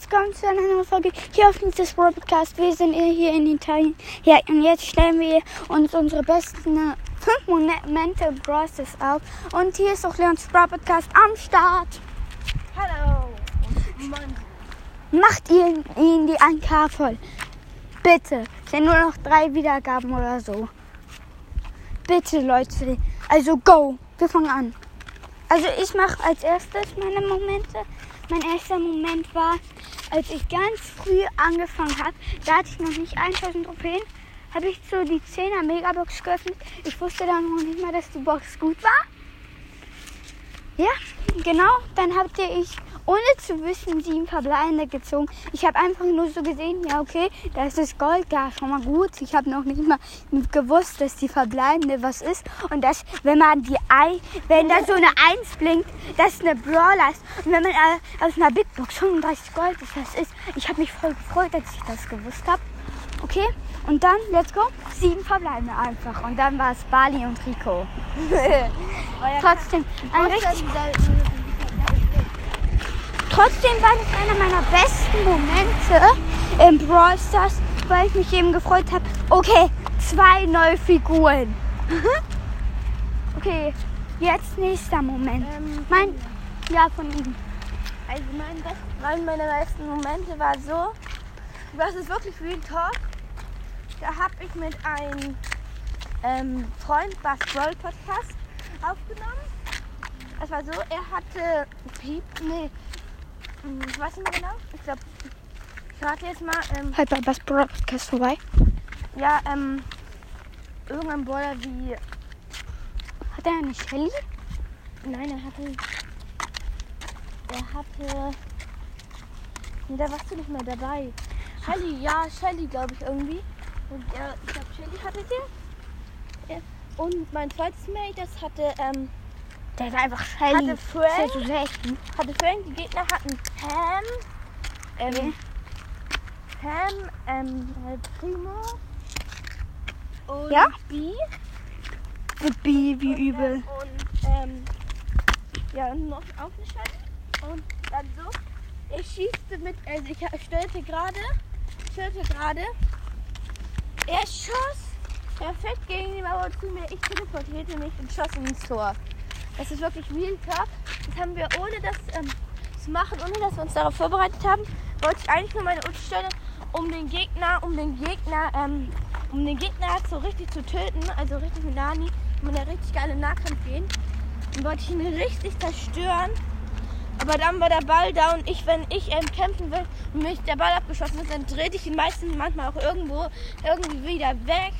willkommen zu einer neuen Folge hier auf dieses Podcast. Wir sind hier in Italien. Ja, und jetzt stellen wir uns unsere besten äh, fünf Momente im Process auf. Und hier ist auch Leons Podcast am Start. Hallo. Macht ihr ihn die 1K voll. Bitte. Es sind nur noch drei Wiedergaben oder so. Bitte, Leute. Also go. Wir fangen an. Also ich mache als erstes meine Momente. Mein erster Moment war, als ich ganz früh angefangen habe. Da hatte ich noch nicht 1000 Trophäen. Habe ich so die 10er Megabox geöffnet. Ich wusste dann noch nicht mal, dass die Box gut war. Ja, genau. Dann hatte ich, ohne zu wissen, sieben Verbleibende gezogen. Ich habe einfach nur so gesehen, ja okay, da ist das Gold, ja schon mal gut. Ich habe noch nicht mal gewusst, dass die Verbleibende was ist. Und dass, wenn man die Ei, wenn da so eine Eins blinkt, dass eine Brawler ist. Und wenn man äh, aus einer Big Box 35 Gold ist, das ist. Ich habe mich voll gefreut, als ich das gewusst habe. Okay, und dann, let's go, sieben Verbleibende einfach. Und dann war es Bali und Rico. Trotzdem, ein richtig Trotzdem war das einer meiner besten Momente im Brawl Stars, weil ich mich eben gefreut habe. Okay, zwei neue Figuren. okay, jetzt nächster Moment. Ähm, mein, ja, von ihm. Also mein mein meiner besten Momente war so, das ist wirklich Real Talk. Da habe ich mit einem ähm, Freund Bass Brawl Podcast aufgenommen. Es war so, er hatte Piep, nee, hm, ich weiß nicht mehr genau. Ich glaube, ich rate jetzt mal, ähm, Halt bei Bass Brawl Podcast vorbei. ja, ähm, irgendein Brawler wie, Hat er eine Shelly? nein, er hatte, er hatte, nee, da warst du nicht mehr dabei. Shelly, ja, Shelly, glaube ich, irgendwie. Und er, ich glaube, Shelly hatte der. Ja. Und mein zweites Mate, das hatte, ähm, Der war einfach Shelly. hatte Frank. Ja selten. hatte Frank, die Gegner hatten Pam, ähm, Pam, ähm, äh, Primo und Ja? B. Mit B wie übel. Und, ähm, ja, und noch auch eine Scheibe. Und dann so, ich schießte mit, also ich stellte gerade, stellte gerade, er schoss perfekt gegen die Mauer zu mir, ich teleportierte mich und schoss ins Tor. Das ist wirklich real talk. Das haben wir ohne das ähm, zu machen, ohne dass wir uns darauf vorbereitet haben, wollte ich eigentlich nur meine Ulti um den Gegner, um den Gegner, ähm, um den Gegner so richtig zu töten, also richtig mit Nani, um eine richtig geile Nahkampf gehen. Dann wollte ich ihn richtig zerstören. Aber dann war der Ball da und ich, wenn ich ähm, kämpfen will und mich der Ball abgeschossen ist, dann drehe ich ihn meistens manchmal auch irgendwo irgendwie wieder weg.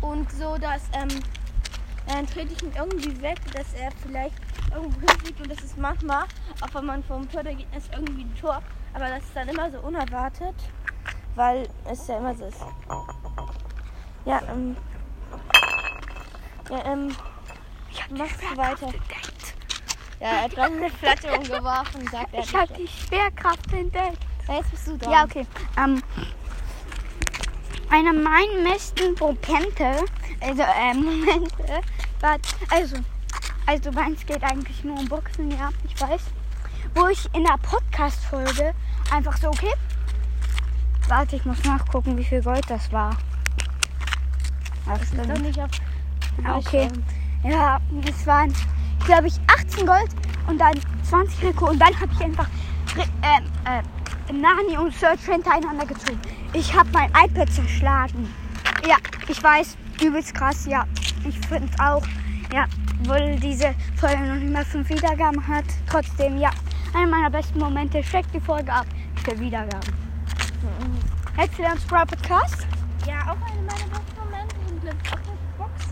Und so, dass ähm, dann trete ich ihn irgendwie weg, dass er vielleicht irgendwo hinfliegt und das ist manchmal, auch wenn man vom Tor der Gegner ist, irgendwie ein Tor. Aber das ist dann immer so unerwartet, weil es ja immer so ist. Ja, ähm. Ja, ähm. Machst du weiter? Ja, er hat gerade eine Flatte umgeworfen, sagt er. Ich habe die Schwerkraft entdeckt. Ja, jetzt bist du dran. Ja, okay. Ähm, einer meiner besten Momente, also äh, Momente, war, also, also meins geht eigentlich nur um Boxen, ja, ich weiß. Wo ich in der Podcast-Folge einfach so, okay, warte, ich muss nachgucken, wie viel Gold das war. Ach, Ist doch nicht auf. Ah, Okay. Ja, es waren, glaube ich, 18 Gold und dann 20 Rico und dann habe ich einfach ähm, äh, Nani und Search hintereinander gezogen. Ich habe mein iPad zerschlagen. Ja, ich weiß, übelst krass, ja. Ich finde es auch. Ja, obwohl diese Folge noch nicht mal 5 Wiedergaben hat. Trotzdem, ja, einer meiner besten Momente. Checkt die Folge ab für Wiedergaben. Ein Sprout Podcast. Ja, auch eine meiner besten Momente auch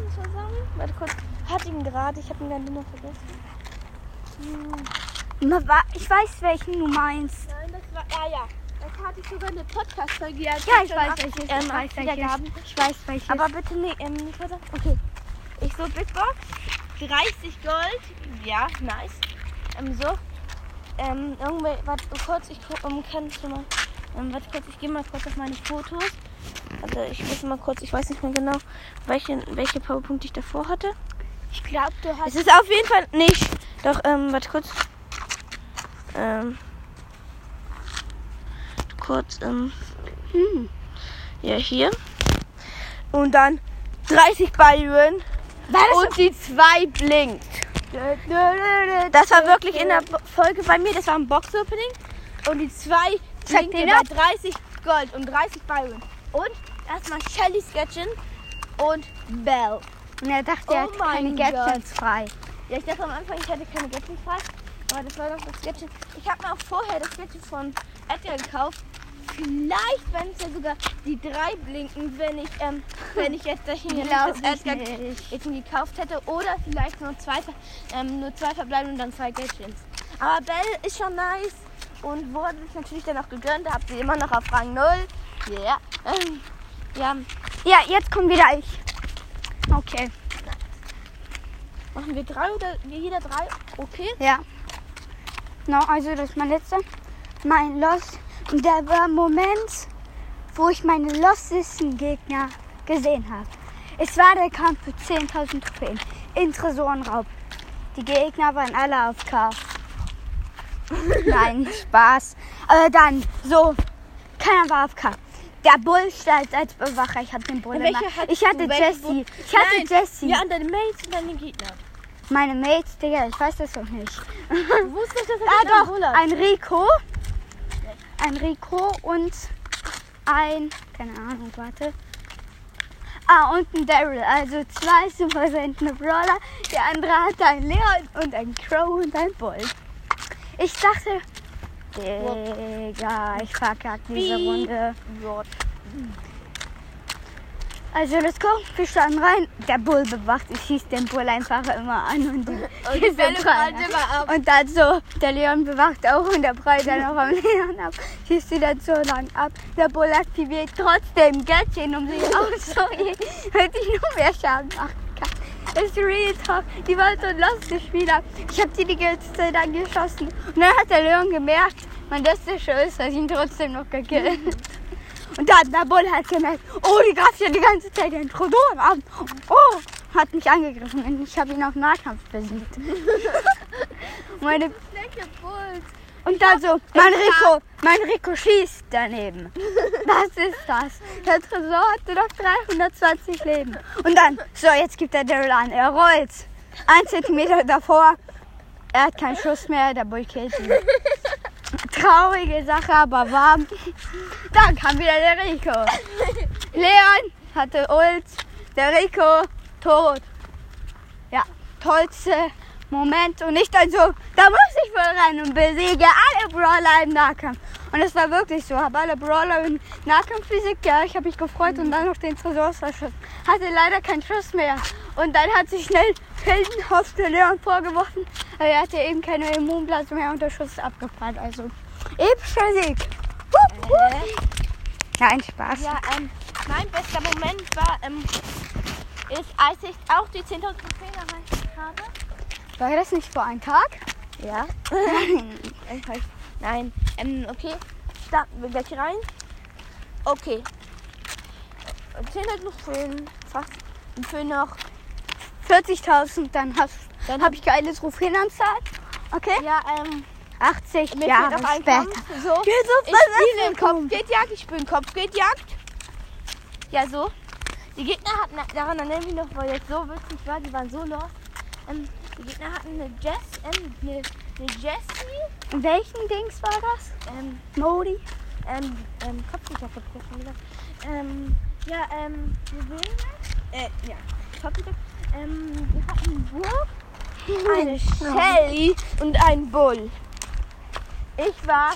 Boxen zusammen. Warte kurz. Hatte ihn gerade, ich habe ihn gerade nur vergessen. Hm. Ich weiß, welchen du meinst. Nein, das war. Ja, ja. Da hatte ich sogar eine Podcast-Folge. Ja, ich weiß welches. Ähm, ich weiß welches. Ich weiß welches. Aber bitte nee, ähm, nicht weiter. Okay. Ich so Big Box, 30 Gold. Ja, nice. Ähm, so. Ähm, irgendwie, warte kurz, ich guck, um, kannst du mal. Ähm, warte kurz, ich gehe mal kurz auf meine Fotos. Also ich muss mal kurz, ich weiß nicht mehr genau, welche, welche Powerpunkte ich davor hatte. ich glaube, du Es hast. ist auf jeden Fall nicht. Doch, ähm, warte kurz. Ähm. kurz, ähm, Hm. ja, hier. Und dann 30 Byron. Und die 2 blinkt. Das war wirklich in der Folge bei mir, das war ein Box-Opening. Und die 2 Check blinkte den bei ab. 30 Gold und 30 Byron. Und erstmal Shelly Sketchen und Bell. Und er dachte, er Oh hat keine Gadgets frei. Ja, ich dachte am Anfang, ich hätte keine Gadgets frei. Aber das war doch das Gadget. Ich habe mir auch vorher das Gadget von Edgar gekauft. Vielleicht, wenn es ja sogar die drei blinken, wenn ich, ähm, wenn ich jetzt Glaub das Edgar jetzt gekauft hätte. Oder vielleicht nur zwei, ähm, nur zwei verbleiben und dann zwei Gadgets. Aber Bell ist schon nice und wurde sich natürlich dann auch gegönnt. Da habt ihr immer noch auf Rang 0. Yeah. Ja, Ja, jetzt kommt wieder ich. Okay. machen wir drei oder jeder drei? Okay. Ja. No, also das ist mein letzter. Mein Lost. Und der war Moment, wo ich meine lostesten Gegner gesehen habe. Es war der Kampf für 10.000 Trophäen in Tresorenraub. Die Gegner waren alle auf K. Nein, Spaß. Aber dann, so, keiner war auf K. Der Bull stand als Bewacher. Ich hatte den Bull Welche hattest Ich hatte. Bull? Ich hatte Nein, Jessie. Ja, an deine Mates und deine Gegner. Meine Mates, Digga, ich weiß das doch nicht. Du wusstest, dass er Ah doch, hat. ein Rico. Ein Rico und ein, keine Ahnung, warte. Ah, und ein Daryl. Also zwei super seltene Brawler. Der andere hatte ein Leon und ein Crow und ein Bull. Ich dachte, Digga, ich verkack diese? Runde. Also let's go, wir starten rein. Der Bull bewacht, ich schieß den Bull einfach immer an und die, Und die Bälle immer ab. Und dann so, der Leon bewacht auch und der prallt dann auch am Leon ab. Schießt sie dann so lang ab. Der Bull aktiviert trotzdem Gadget, um sie auszuheben, damit ich noch mehr Schaden machen ist Real Talk. Die waren so loste Spieler. Ich habe die die ganze Zeit angeschossen. Und dann hat der Leon gemerkt, mein Lustige ist, dass ich ihn trotzdem noch gekillt und dann der Bull hat gemerkt, oh, die greift ja die ganze Zeit den Trodoren an. Oh, hat mich angegriffen und ich habe ihn auf Nahkampf besiegt. Meine, Flecke Bulls. Und dann so, mein Rico, mein Rico schießt daneben. Das ist das. Der Tresor hatte noch 320 Leben. Und dann, so, jetzt gibt er Daryl an. Er rollt. Ein Zentimeter davor. Er hat keinen Schuss mehr, der Bull killt ihn. Traurige Sache, aber warm. Dann kam wieder der Rico. Leon hatte Ult, der Rico tot. Ja, tollste Moment. Und ich dann so, da muss ich wohl rein und besiege alle Brawler im Nahkampf. Und es war wirklich so, habe alle Brawler im Nahkampf besiegt. Ja, ich habe mich gefreut und dann noch den Tresor verschossen. Hatte leider keinen Schuss mehr. Und dann hat sich schnell heldenhaft der Leon vorgeworfen. Aber er hatte eben keine Immunblase mehr und der Schuss ist abgebrannt. Also, epischer Sieg. Hup, hup. Nein, Spaß. Ja, ähm, mein bester Moment war, ähm, ist, als ich auch die 10.000 Trophäen erreicht habe. War das nicht vor einem Tag? Ja. Nein. Ähm, okay. Starten wir gleich rein. Okay. 10.000 Trophäen. Fast. Und für noch. 40.000, dann hast Dann habe ich geile Trophäenanzahl. Okay? Ja, ähm. 80 Mir Jahre fehlt noch ein später. Kampf. So. Geht so Ich spiele Kopfgeldjagd, ich spiele in Kopfgeldjagd. Ja, so. Die Gegner hatten, daran erinnere ich mich noch, weil jetzt so witzig war, die waren so lost. Ähm, die Gegner hatten eine Jess, ähm, eine, eine Jessie, Welchen Dings war das? ähm, Modi? ähm, ähm, ja schon gesagt. Ähm, ja, ähm, wir. Äh, ja, Kopfgeldjagd. Ähm, wir hatten Burg, eine Shelly und ein Bull. Ich war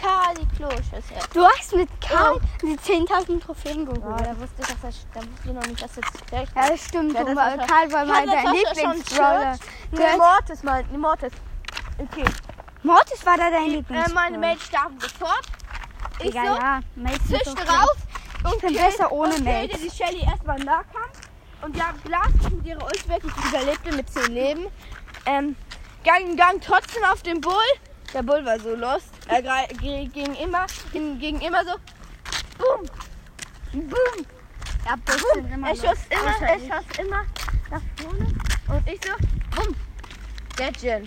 Kali Klosches. Du hast mit Karl Oh. die 10.000 Trophäen Ja, geholt. da wusste ich, dass das, da wusste ich noch nicht, dass das schlecht Ja, das stimmt. Ja, das war Karl war mal dein Lieblingsbrawler. Ne, Gehört- Mortis, mal, ne, Mortis. Okay. Mortis war da dein Äh, Lieblingsbrawler. meine Mates starten sofort. Ich Egal, so, ja. Mates so drauf. Und Ich bin kill- besser ohne und Mates. die Shelly erstmal im Nahkampf. Und ja, Glas mit ihrer Ult wirklich überlebte mit 10 Leben. Ähm, gang, gang trotzdem auf den Bull. Der Bull war so lost. Er ging immer, ging, immer so. Boom. Boom. Ja, sind immer Er schoss immer, er schoss immer nach vorne. Und ich so, bumm. Gadget.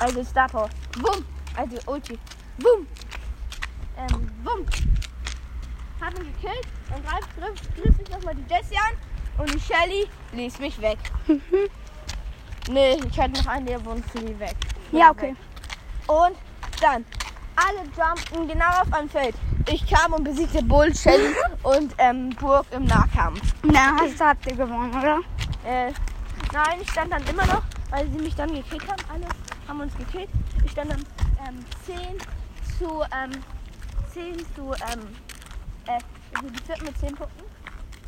Also Star Power. Bumm. Also Ulti. Bumm. Ähm, bumm. habe ihn gekillt. Dann griff, griff, griff ich nochmal die Jessie an und die Shelly ließ mich weg. nee, ich hatte noch einen, der wohnt für die weg. Ja, okay. Und dann, alle jumpen genau auf ein Feld. Ich kam und besiegte Bull, Shelly und ähm, Burg im Nahkampf. Na, hast du habt ihr gewonnen, oder? Äh, nein, ich stand dann immer noch, weil sie mich dann gekillt haben. Alle haben uns gekillt. Ich stand dann ähm, 10 zu, ähm, 10 zu, ähm, äh, also die vierten mit 10 Punkten.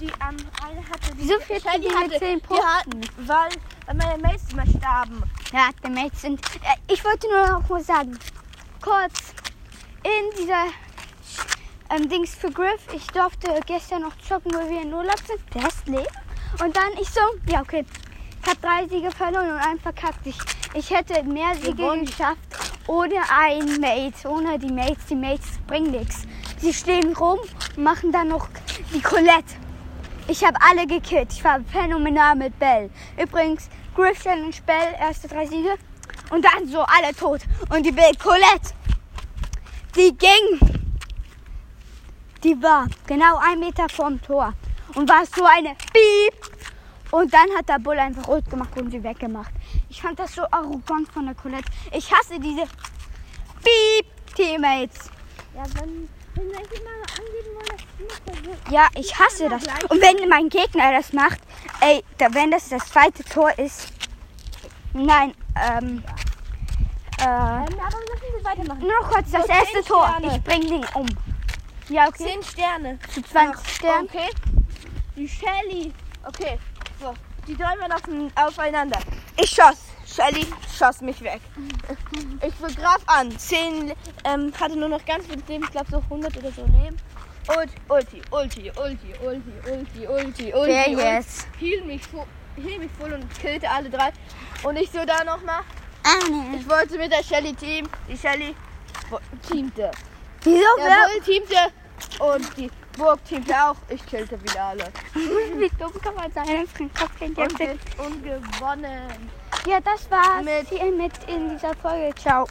Die ähm, eine hatte die führt die Shelly mit hatte, 10 die hat- weil, weil meine Mates immer starben. Ja, die Mates sind. Äh, ich wollte nur noch mal sagen, kurz in dieser ähm, Dings für Griff. Ich durfte gestern noch zocken, wo wir in Urlaub sind. Der ist leer. Und dann ich so, ja okay, ich habe drei Siege verloren und einen verkackt. Ich, ich hätte mehr Siege Gewonnen. geschafft ohne ein Mate, ohne die Mates. Die Mates bringen nichts. Sie stehen rum und machen dann noch die Colette. Ich habe alle gekillt. Ich war phänomenal mit Bell. Übrigens, Griff Challenge Bell, erste drei Siege. Und dann so alle tot. Und die Bell Colette, die ging. Die war genau ein Meter vorm Tor. Und war so eine Piep. Und dann hat der Bull einfach rot gemacht und sie weggemacht. Ich fand das so arrogant von der Colette. Ich hasse diese Piep-Teammates. Ja, wenn, wenn wir immer angeben wollen, Ja, ich hasse das. Und wenn mein Gegner das macht, ey, da, wenn das das zweite Tor ist. Nein, ähm. Äh, Ähm, aber lassen wir weitermachen. nur noch kurz das So, erste Tor. Sterne. Ich bring den um. Ja, okay. 10 Sterne. Zu 20 Sternen. Okay. Die Shelly. Okay. So. Die waren auf, aufeinander. Ich schoss. Shelly schoss mich weg. Ich begraf an. 10 ähm, hatte nur noch ganz wenig Leben. Ich glaube so 100 oder so Leben. Und Ulti, Ulti, Ulti, Ulti, Ulti, Ulti, Ulti. Und jetzt? Hielt mich, hielt mich voll und killte alle drei. Und ich so da nochmal. Ich wollte mit der Shelly team. Die Shelly teamte. Wieso Der wer? Bull teamte und die Burg teamte auch. Ich killte wieder alle. Wie dumm kann man sein? Und, und gewonnen. Ja, das war's Mit- hier mit in dieser Folge. Ciao.